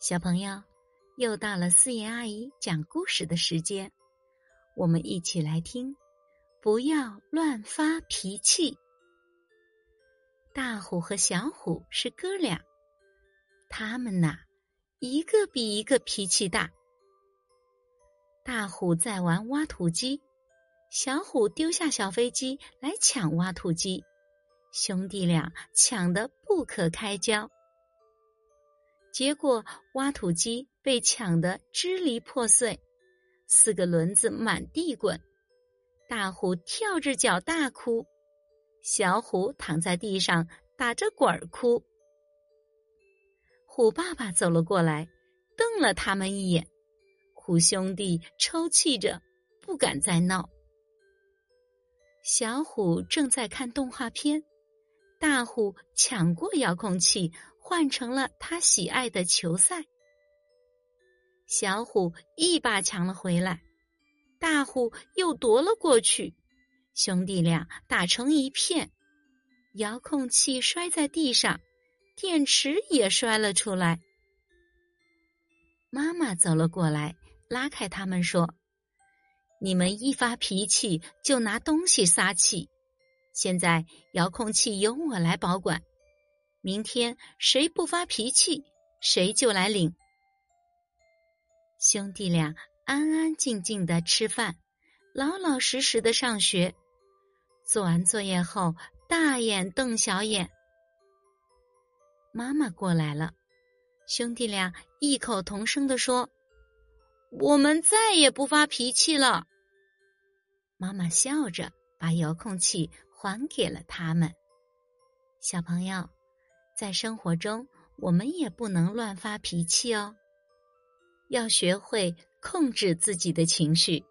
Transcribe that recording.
小朋友，又到了思妍阿姨讲故事的时间，我们一起来听。不要乱发脾气。大虎和小虎是哥俩，他们呐，一个比一个脾气大。大虎在玩挖土机，小虎丢下小飞机来抢挖土机，兄弟俩抢得不可开交。结果挖土机被抢得支离破碎，四个轮子满地滚，大虎跳着脚大哭，小虎躺在地上打着滚儿哭。虎爸爸走了过来，瞪了他们一眼，虎兄弟抽泣着，不敢再闹。小虎正在看动画片，大虎抢过遥控器。换成了他喜爱的球赛，小虎一把抢了回来，大虎又夺了过去，兄弟俩打成一片，遥控器摔在地上，电池也摔了出来。妈妈走了过来，拉开他们说：“你们一发脾气就拿东西撒气，现在遥控器由我来保管。”明天谁不发脾气，谁就来领。兄弟俩安安静静的吃饭，老老实实的上学。做完作业后，大眼瞪小眼。妈妈过来了，兄弟俩异口同声的说：“我们再也不发脾气了。”妈妈笑着把遥控器还给了他们。小朋友。在生活中，我们也不能乱发脾气哦，要学会控制自己的情绪。